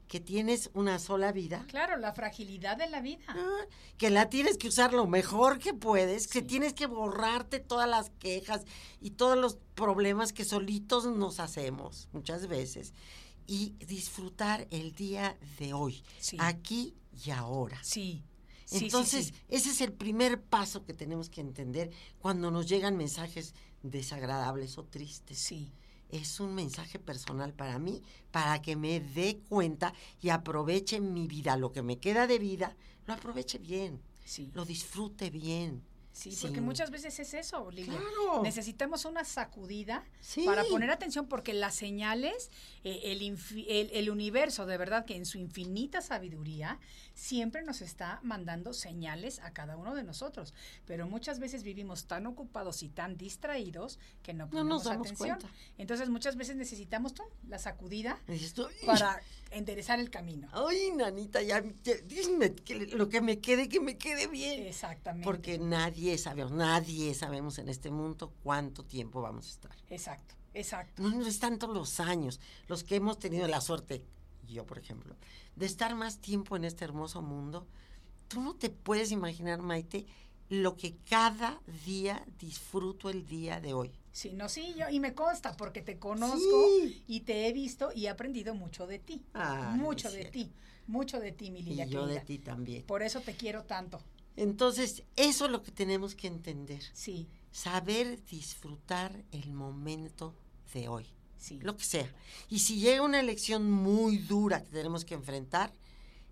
Speaker 5: que tienes una sola vida,
Speaker 3: Claro, la fragilidad de la vida.
Speaker 5: Ah, que la tienes que usar lo mejor que puedes, que tienes que borrarte todas las quejas y todos los problemas que solitos nos hacemos muchas veces y disfrutar el día de hoy,
Speaker 3: Sí.
Speaker 5: aquí y ahora.
Speaker 3: Sí. Sí, sí,
Speaker 5: Entonces,
Speaker 3: sí.
Speaker 5: ese es el primer paso que tenemos que entender cuando nos llegan mensajes desagradables o tristes.
Speaker 3: Sí.
Speaker 5: Es un mensaje personal para mí, para que me dé cuenta y aproveche mi vida, lo que me queda de vida, lo aproveche bien,
Speaker 3: Sí.
Speaker 5: lo disfrute bien.
Speaker 3: Sí, porque
Speaker 5: sin-
Speaker 3: muchas veces es eso, Olivia.
Speaker 5: Claro.
Speaker 3: Necesitamos una sacudida
Speaker 5: Sí.
Speaker 3: para poner atención porque las señales, eh, el, infi- el, el universo, de verdad que en su infinita sabiduría, siempre nos está mandando señales a cada uno de nosotros. Pero muchas veces vivimos tan ocupados y tan distraídos que no
Speaker 5: No
Speaker 3: ponemos
Speaker 5: nos damos
Speaker 3: atención.
Speaker 5: cuenta.
Speaker 3: Entonces muchas veces necesitamos ¡tum! la sacudida
Speaker 5: tú, "Ay,
Speaker 3: para enderezar el camino.
Speaker 5: Ay, nanita, ya, ya, dime que lo que me quede, que me quede bien.
Speaker 3: Exactamente.
Speaker 5: Porque nadie sabemos, nadie sabemos en este mundo cuánto tiempo vamos a estar.
Speaker 3: Exacto, exacto.
Speaker 5: No, no es tanto los años, los que hemos tenido la suerte, yo por ejemplo, de estar más tiempo en este hermoso mundo. Tú no te puedes imaginar, Maite, lo que cada día disfruto el día de hoy.
Speaker 3: Sí, no, sí, yo, y me consta porque te conozco
Speaker 5: Sí.
Speaker 3: y te he visto y he aprendido mucho de ti.
Speaker 5: Ay,
Speaker 3: mucho de ti, mucho de ti, mi Lilia
Speaker 5: y yo de ti también.
Speaker 3: Por eso te quiero tanto.
Speaker 5: Entonces, eso es lo que tenemos que entender.
Speaker 3: Sí,
Speaker 5: Saber disfrutar el momento de hoy.
Speaker 3: Sí.
Speaker 5: lo que sea. Y si llega una elección muy dura que tenemos que enfrentar,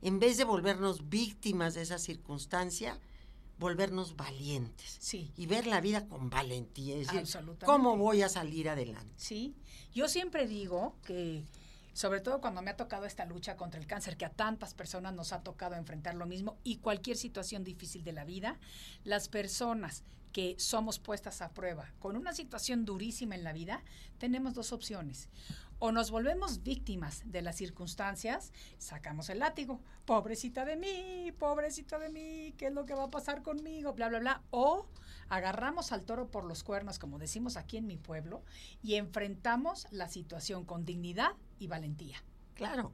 Speaker 5: en vez de volvernos víctimas de esa circunstancia, volvernos valientes.
Speaker 3: Sí.
Speaker 5: Y ver la vida con valentía. Es decir,
Speaker 3: Absolutamente.
Speaker 5: ¿cómo voy a salir adelante?
Speaker 3: Sí, yo siempre digo que, sobre todo cuando me ha tocado esta lucha contra el cáncer, que a tantas personas nos ha tocado enfrentar lo mismo y cualquier situación difícil de la vida, las personas que somos puestas a prueba con una situación durísima en la vida, tenemos dos opciones. O nos volvemos víctimas de las circunstancias, sacamos el látigo, pobrecita de mí, pobrecita de mí, ¿qué es lo que va a pasar conmigo? Bla, bla, bla. O agarramos al toro por los cuernos, como decimos aquí en mi pueblo, y enfrentamos la situación con dignidad y valentía.
Speaker 5: Claro.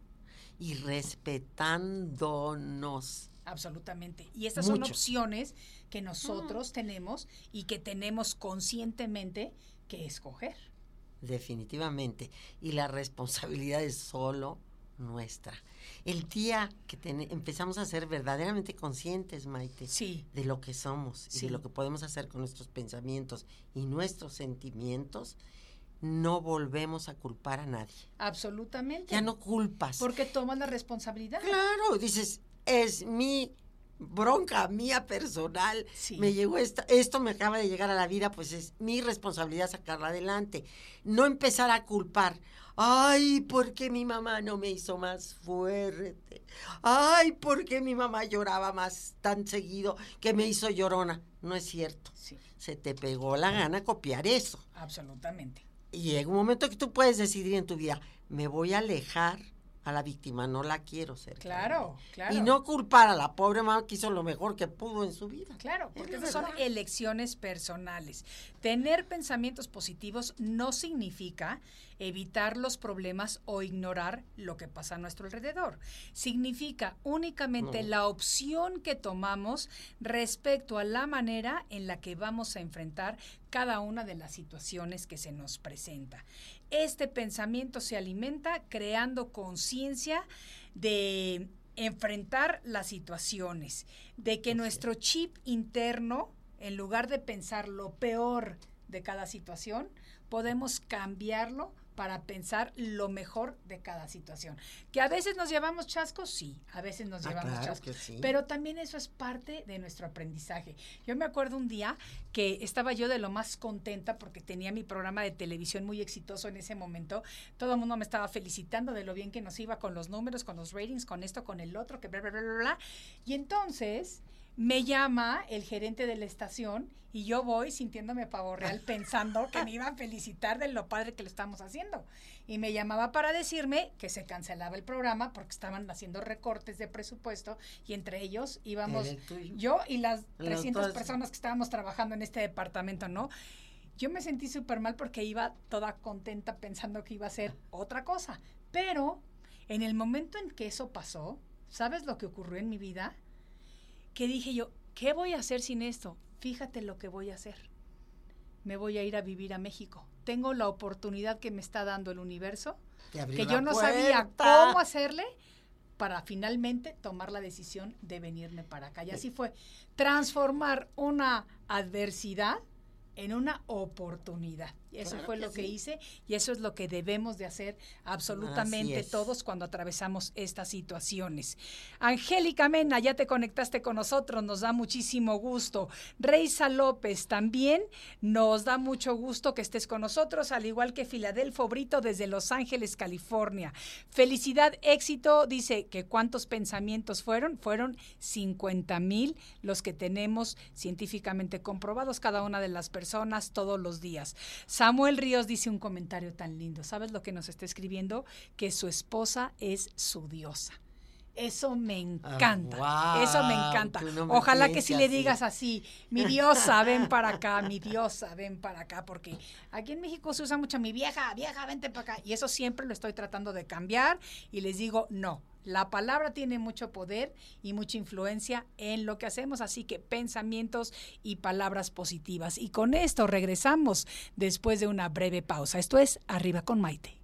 Speaker 5: Y respetándonos.
Speaker 3: Absolutamente. Y estas son opciones que nosotros tenemos y que tenemos conscientemente que escoger.
Speaker 5: Definitivamente. Y la responsabilidad es solo nuestra. El día que ten- empezamos a ser verdaderamente conscientes, Maite,
Speaker 3: Sí.
Speaker 5: de lo que somos y de lo que podemos hacer con nuestros pensamientos y nuestros sentimientos, no volvemos a culpar a nadie.
Speaker 3: Absolutamente.
Speaker 5: Ya no culpas.
Speaker 3: Porque tomas la responsabilidad.
Speaker 5: Claro, dices, es mi bronca mía personal.
Speaker 3: Sí.
Speaker 5: Me llegó esta, esto me acaba de llegar a la vida, pues es mi responsabilidad sacarla adelante. No empezar a culpar. Ay, ¿por qué mi mamá no me hizo más fuerte? Ay, ¿por qué mi mamá lloraba más tan seguido que me hizo llorona? No es cierto.
Speaker 3: Sí,
Speaker 5: Se te pegó la gana copiar eso.
Speaker 3: absolutamente.
Speaker 5: Y llega un momento que tú puedes decidir en tu vida, me voy a alejar a la víctima, no la quiero ser.
Speaker 3: Claro, claro.
Speaker 5: Y no culpar a la pobre mamá que hizo lo mejor que pudo en su vida.
Speaker 3: Claro, porque son elecciones personales. Tener pensamientos positivos no significa evitar los problemas o ignorar lo que pasa a nuestro alrededor. Significa únicamente
Speaker 5: No.
Speaker 3: la opción que tomamos respecto a la manera en la que vamos a enfrentar cada una de las situaciones que se nos presenta. Este pensamiento se alimenta creando conciencia de enfrentar las situaciones, de que nuestro chip interno, en lugar de pensar lo peor de cada situación, podemos cambiarlo para pensar lo mejor de cada situación. Que a veces nos llevamos chascos, sí, a veces nos
Speaker 5: Ah,
Speaker 3: llevamos
Speaker 5: claro
Speaker 3: chascos.
Speaker 5: sí.
Speaker 3: Pero también eso es parte de nuestro aprendizaje. Yo me acuerdo un día que estaba yo de lo más contenta porque tenía mi programa de televisión muy exitoso en ese momento. Todo el mundo me estaba felicitando de lo bien que nos iba con los números, con los ratings, con esto, con el otro, que bla, bla, bla, bla, bla. Y entonces me llama el gerente de la estación y yo voy sintiéndome pavo real [laughs] pensando que me iba a felicitar de lo padre que lo estamos haciendo. Y me llamaba para decirme que se cancelaba el programa porque estaban haciendo recortes de presupuesto y entre ellos íbamos
Speaker 5: el
Speaker 3: yo y las
Speaker 5: Los
Speaker 3: 300
Speaker 5: dos.
Speaker 3: personas que estábamos trabajando en este departamento, ¿no? Yo me sentí súper mal porque iba toda contenta pensando que iba a ser otra cosa. Pero en el momento en que eso pasó, ¿sabes lo que ocurrió en mi vida? Que dije yo, ¿qué voy a hacer sin esto? Fíjate lo que voy a hacer. Me voy a ir a vivir a México. Tengo la oportunidad que me está dando el universo, que yo no sabía cómo hacerle para finalmente tomar la decisión de venirme para acá. Y así fue, transformar una adversidad en una oportunidad. Y eso
Speaker 5: Claro
Speaker 3: fue
Speaker 5: que
Speaker 3: lo que hice y eso es lo que debemos de hacer absolutamente todos cuando atravesamos estas situaciones. Angélica Mena, ya te conectaste con nosotros, nos da muchísimo gusto. Reisa López, también nos da mucho gusto que estés con nosotros, al igual que Filadelfo Brito desde Los Ángeles, California. Felicidad, éxito, dice que cuántos pensamientos fueron, fueron 50 mil los que tenemos científicamente comprobados cada una de las personas todos los días. Samuel Ríos dice un comentario tan lindo. ¿Sabes lo que nos está escribiendo? Que su esposa es su diosa. Eso me encanta.
Speaker 5: guau,
Speaker 3: eso me encanta.
Speaker 5: tú no me
Speaker 3: Ojalá que si le digas así, mi [laughs] diosa, ven para acá, mi diosa, ven para acá, porque aquí en México se usa mucho mi vieja, vieja, vente para acá. Y eso siempre lo estoy tratando de cambiar y les digo, no. La palabra tiene mucho poder y mucha influencia en lo que hacemos, así que pensamientos y palabras positivas. Y con esto regresamos después de una breve pausa. Esto es Arriba con Maite.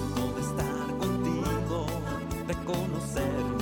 Speaker 1: de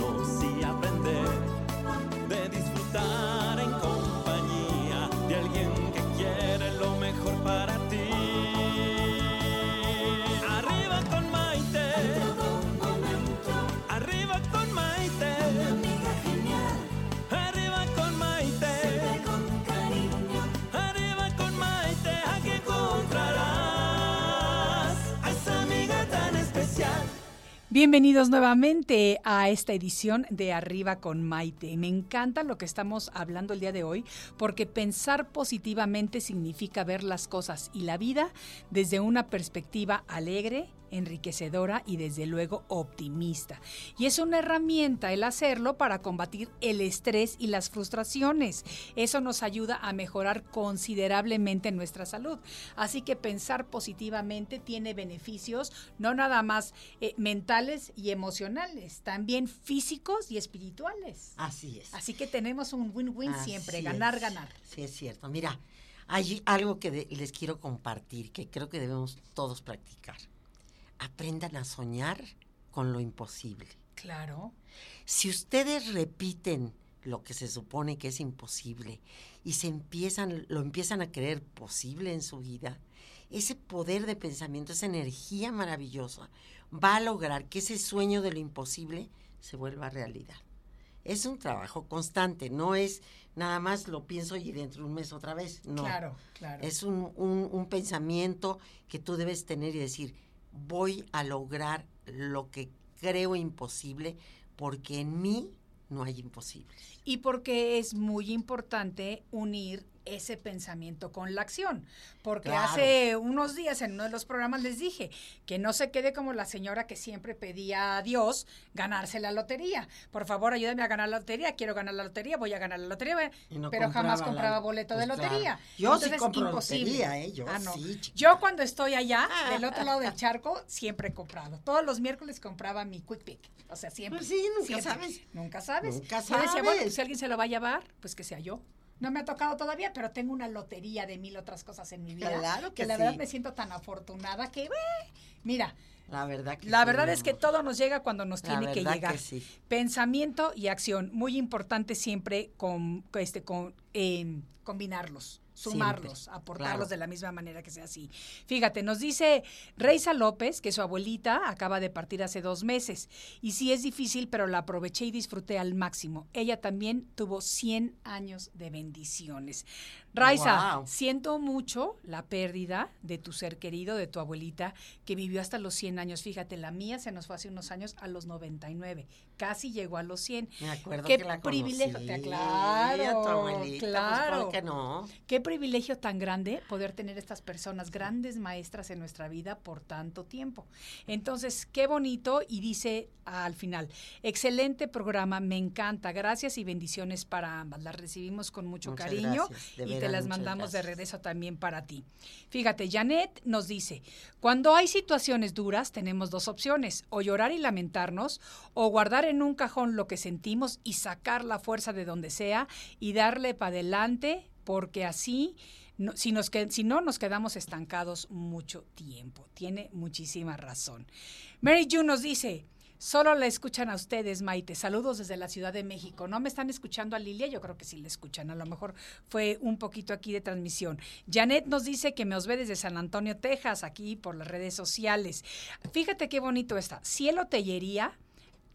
Speaker 3: Bienvenidos nuevamente a esta edición de Arriba con Maite. Me encanta lo que estamos hablando el día de hoy porque pensar positivamente significa ver las cosas y la vida desde una perspectiva alegre, enriquecedora y desde luego optimista. Y es una herramienta el hacerlo para combatir el estrés y las frustraciones. Eso nos ayuda a mejorar considerablemente nuestra salud. Así que pensar positivamente tiene beneficios no nada más eh, mentales y emocionales, también físicos y espirituales.
Speaker 5: Así es.
Speaker 3: Así que tenemos un win-win siempre, ganar, ganar.
Speaker 5: Sí, es cierto. Mira, hay algo que les quiero compartir que creo que debemos todos practicar aprendan a soñar con lo imposible.
Speaker 3: Claro.
Speaker 5: Si ustedes repiten lo que se supone que es imposible y se empiezan, lo empiezan a creer posible en su vida, ese poder de pensamiento, esa energía maravillosa, va a lograr que ese sueño de lo imposible se vuelva realidad. Es un trabajo constante, no es nada más lo pienso y dentro de un mes otra vez. No.
Speaker 3: Claro, claro.
Speaker 5: Es un, un pensamiento que tú debes tener y decir, voy a lograr lo que creo imposible porque en mí no hay imposibles.
Speaker 3: Y porque es muy importante unir ese pensamiento con la acción. Porque hace unos días en uno de los programas les dije que no se quede como la señora que siempre pedía a Dios ganarse la lotería. Por favor, ayúdame a ganar la lotería, quiero ganar la lotería, voy a ganar la lotería, pero jamás compraba boleto de pues lotería.
Speaker 5: Yo sí compro lotería, ¿eh? Yo,
Speaker 3: ah,
Speaker 5: sí,
Speaker 3: Yo cuando estoy allá, del otro lado del [laughs] charco, siempre he comprado. Todos los miércoles compraba mi Quick Pick. O sea, siempre.
Speaker 5: Pues sí, nunca sabes.
Speaker 3: Nunca sabes.
Speaker 5: Nunca sabes.
Speaker 3: decía, bueno, pues si alguien se lo va a llevar, pues que sea yo. No me ha tocado todavía, pero tengo una lotería de mil otras cosas en mi vida.
Speaker 5: Claro
Speaker 3: que,
Speaker 5: que
Speaker 3: la verdad me siento tan afortunada que, mira,
Speaker 5: la verdad, que
Speaker 3: la verdad es que todo nos llega cuando nos tiene que llegar. Pensamiento y acción, muy importante siempre con, este, con, eh, combinarlos sumarlos, aportarlos de la misma manera que sea así. Fíjate, nos dice Reisa López que su abuelita acaba de partir hace dos meses y sí es difícil, pero la aproveché y disfruté al máximo. Ella también tuvo 100 años de bendiciones. Raiza, siento mucho la pérdida de tu ser querido, de tu abuelita, que vivió hasta los 100 años. Fíjate, la mía se nos fue hace unos años a los 99. Casi llegó a los 100.
Speaker 5: Me acuerdo
Speaker 3: Qué
Speaker 5: que la
Speaker 3: privilegio.
Speaker 5: Conocí.
Speaker 3: Claro,
Speaker 5: tu abuelita, pues,
Speaker 3: claro.
Speaker 5: que no?
Speaker 3: Qué privilegio tan grande poder tener estas personas, grandes maestras en nuestra vida por tanto tiempo. Entonces, qué bonito. Y dice al final, excelente programa, me encanta. Gracias y bendiciones para ambas. Las recibimos con mucho
Speaker 5: Muchas
Speaker 3: cariño.
Speaker 5: gracias, de
Speaker 3: y te las mandamos de regreso también para ti. Fíjate, Janet nos dice, cuando hay situaciones duras tenemos dos opciones, o llorar y lamentarnos, o guardar en un cajón lo que sentimos y sacar la fuerza de donde sea y darle para adelante, porque así... No, si, nos que- si no, nos quedamos estancados mucho tiempo. Tiene muchísima razón. Mary June nos dice, Solo la escuchan a ustedes, Maite. Saludos desde la Ciudad de México. ¿No me están escuchando a Lilia? Yo creo que sí la escuchan. A lo mejor fue un poquito aquí de transmisión. Janet nos dice que nos ve desde San Antonio, Texas, aquí por las redes sociales. Fíjate qué bonito está. Cielo Tellería,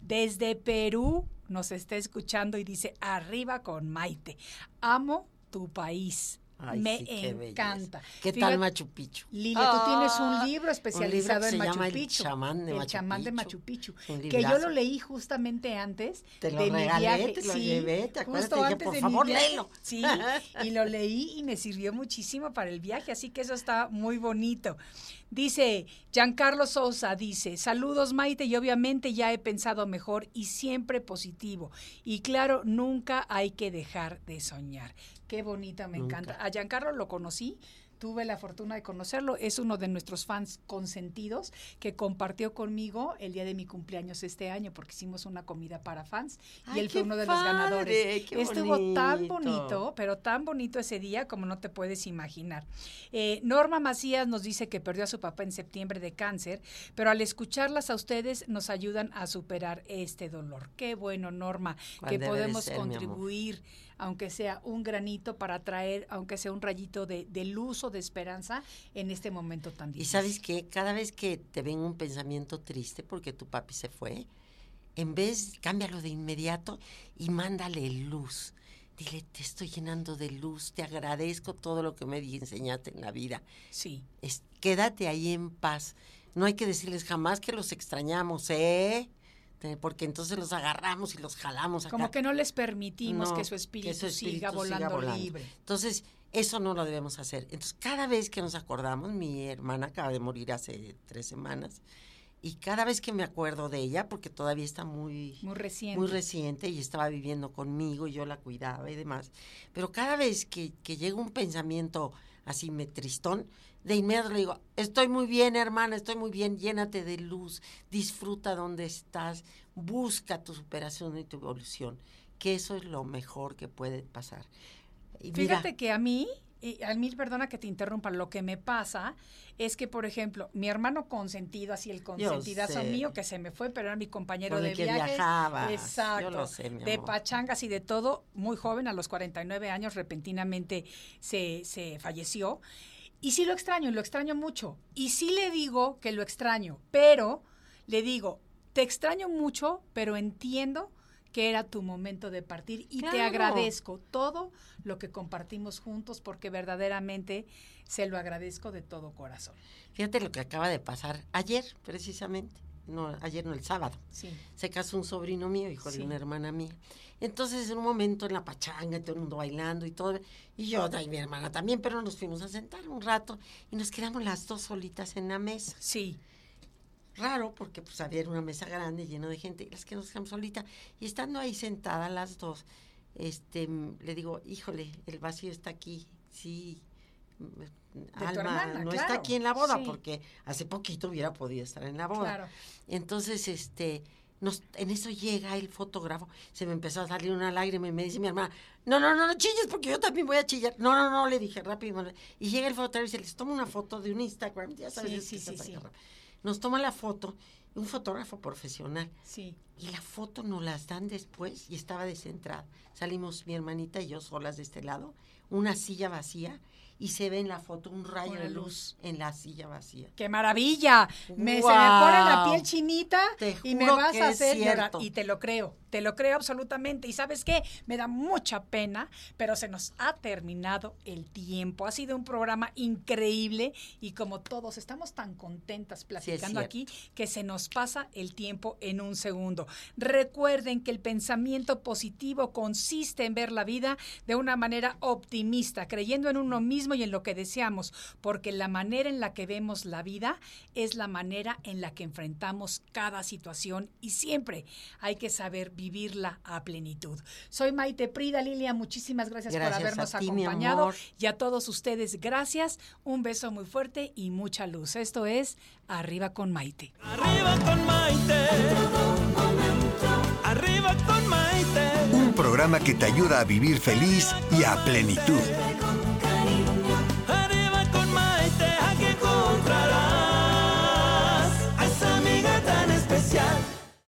Speaker 3: desde Perú, nos está escuchando y dice, arriba con Maite. Amo tu país.
Speaker 5: Ay,
Speaker 3: me
Speaker 5: sí, qué belleza.
Speaker 3: encanta.
Speaker 5: ¿Qué
Speaker 3: Fíjate-
Speaker 5: tal Machu Picchu?
Speaker 3: Lilia, tú tienes un
Speaker 5: Ah,
Speaker 3: libro
Speaker 5: un
Speaker 3: especializado
Speaker 5: libro que
Speaker 3: en
Speaker 5: se
Speaker 3: Machu
Speaker 5: llama El
Speaker 3: Picchu.
Speaker 5: chamán de
Speaker 3: El
Speaker 5: Machu
Speaker 3: chamán de
Speaker 5: Picchu.
Speaker 3: Machu Picchu. Que yo lo leí justamente antes
Speaker 5: Te lo
Speaker 3: de mi
Speaker 5: regalé,
Speaker 3: viaje.
Speaker 5: te lo
Speaker 3: Sí,
Speaker 5: llevé, ¿te acuerdas?
Speaker 3: justo
Speaker 5: Te dije,
Speaker 3: antes
Speaker 5: por
Speaker 3: de mi
Speaker 5: favor,
Speaker 3: viaje.
Speaker 5: léelo.
Speaker 3: Sí, [laughs] y lo leí y me sirvió muchísimo para el viaje, así que eso está muy bonito. Dice Giancarlo Sousa, dice, saludos Maite y obviamente ya he pensado mejor y siempre positivo. Y claro, nunca hay que dejar de soñar. Qué bonita, me
Speaker 5: Nunca.
Speaker 3: encanta. A Giancarlo lo conocí, tuve la fortuna de conocerlo, es uno de nuestros fans consentidos que compartió conmigo el día de mi cumpleaños este año porque hicimos una comida para fans y él fue uno de los
Speaker 5: padre,
Speaker 3: ganadores. Estuvo tan
Speaker 5: bonito.
Speaker 3: pero tan bonito ese día como no te puedes imaginar. Eh, Norma Macías nos dice que perdió a su papá en septiembre de cáncer, pero al escucharlas a ustedes nos ayudan a superar este dolor. Qué bueno, Norma,
Speaker 5: ¿Cuál
Speaker 3: que podemos
Speaker 5: ser,
Speaker 3: contribuir, aunque sea un granito, para traer, aunque sea un rayito de, de luz o de esperanza en este momento tan
Speaker 5: Y
Speaker 3: difícil.
Speaker 5: sabes que cada vez que te ven un pensamiento triste porque tu papi se fue, en vez cámbialo de inmediato y mándale luz. Dile, te estoy llenando de luz, te agradezco todo lo que me enseñaste en la vida.
Speaker 3: Sí.
Speaker 5: Es- quédate ahí en paz. No hay que decirles jamás que los extrañamos, ¿eh? Te- Porque entonces los agarramos y los jalamos acá.
Speaker 3: Como que no les permitimos
Speaker 5: No,
Speaker 3: que su espíritu,
Speaker 5: que su
Speaker 3: siga, volando libre.
Speaker 5: Entonces, eso no lo debemos hacer. Entonces, cada vez que nos acordamos, mi hermana acaba de morir hace tres semanas, y cada vez que me acuerdo de ella, porque todavía está muy,
Speaker 3: Muy reciente.
Speaker 5: muy reciente y estaba viviendo conmigo, y yo la cuidaba y demás, pero cada vez que, que llega un pensamiento así me tristón, de inmediato le digo, estoy muy bien, hermana, estoy muy bien, llénate de luz, disfruta donde estás, busca tu superación y tu evolución, que eso es lo mejor que puede pasar. Y mira,
Speaker 3: Fíjate que a mí, y a mí, perdona que te interrumpa, lo que me pasa es que, por ejemplo, mi hermano consentido, así el consentidazo mío, que se me fue, pero era mi compañero de
Speaker 5: que
Speaker 3: viajes.
Speaker 5: viajabas. Yo
Speaker 3: Exacto.
Speaker 5: lo sé, mi
Speaker 3: de
Speaker 5: amor.
Speaker 3: pachangas y de todo, muy joven, a los 49 años, repentinamente se, se falleció. Y sí lo extraño, y lo extraño mucho. Y sí le digo que lo extraño, pero le digo, te extraño mucho, pero entiendo que era tu momento de partir y te agradezco todo lo que compartimos juntos porque verdaderamente se lo agradezco de todo corazón.
Speaker 5: fíjate lo que acaba de pasar ayer, precisamente. No, ayer no, el sábado.
Speaker 3: Sí.
Speaker 5: se casó un sobrino mío, hijo
Speaker 3: Sí.
Speaker 5: de una hermana mía. Entonces, en un momento en la pachanga, todo el mundo bailando y todo, y yo y mi hermana también, pero nos fuimos a sentar un rato y nos quedamos las dos solitas en la mesa.
Speaker 3: Sí.
Speaker 5: Raro, porque pues había una mesa grande llena de gente, y las que nos quedamos solitas. Y estando ahí sentadas las dos, este, le digo, híjole, el vacío está aquí, sí. Alma,
Speaker 3: hermana,
Speaker 5: no
Speaker 3: claro,
Speaker 5: está aquí en la boda,
Speaker 3: sí.
Speaker 5: porque hace poquito hubiera podido estar en la boda.
Speaker 3: Claro.
Speaker 5: Entonces, este, nos, en eso llega el fotógrafo, se me empezó a salir una lágrima y me dice mi hermana, no, no, no, no chilles porque yo también voy a chillar. No, no, no, le dije rápido. Y llega el fotógrafo y se les toma una foto de un Instagram, ya sabes.
Speaker 3: Sí, sí,
Speaker 5: se
Speaker 3: sí.
Speaker 5: Nos toma la foto, un fotógrafo profesional.
Speaker 3: Sí.
Speaker 5: Y la foto nos las dan después y estaba descentrada. Salimos mi hermanita y yo solas de este lado, una silla vacía y se ve en la foto un rayo de
Speaker 3: luz.
Speaker 5: en la silla vacía.
Speaker 3: ¡Qué maravilla! Me, se me pone la piel chinita
Speaker 5: Te
Speaker 3: y me vas a hacer llorar. Y te lo creo, te lo creo absolutamente. Y sabes qué, me da mucha pena, pero se nos ha terminado el tiempo. Ha sido un programa increíble y como todos estamos tan contentas platicando aquí que se nos pasa el tiempo en un segundo. Recuerden que el pensamiento positivo consiste en ver la vida de una manera optimista, creyendo en uno mismo y en lo que deseamos, porque la manera en la que vemos la vida es la manera en la que enfrentamos cada situación y siempre hay que saber vivirla a plenitud. Soy Maite Prida, Lilia, muchísimas gracias, por habernos
Speaker 5: ti,
Speaker 3: acompañado y a todos ustedes gracias, un beso muy fuerte y mucha luz. Esto es Arriba con Maite.
Speaker 1: Arriba con Maite. Arriba con Maite.
Speaker 2: Un programa que te ayuda a vivir feliz y a plenitud.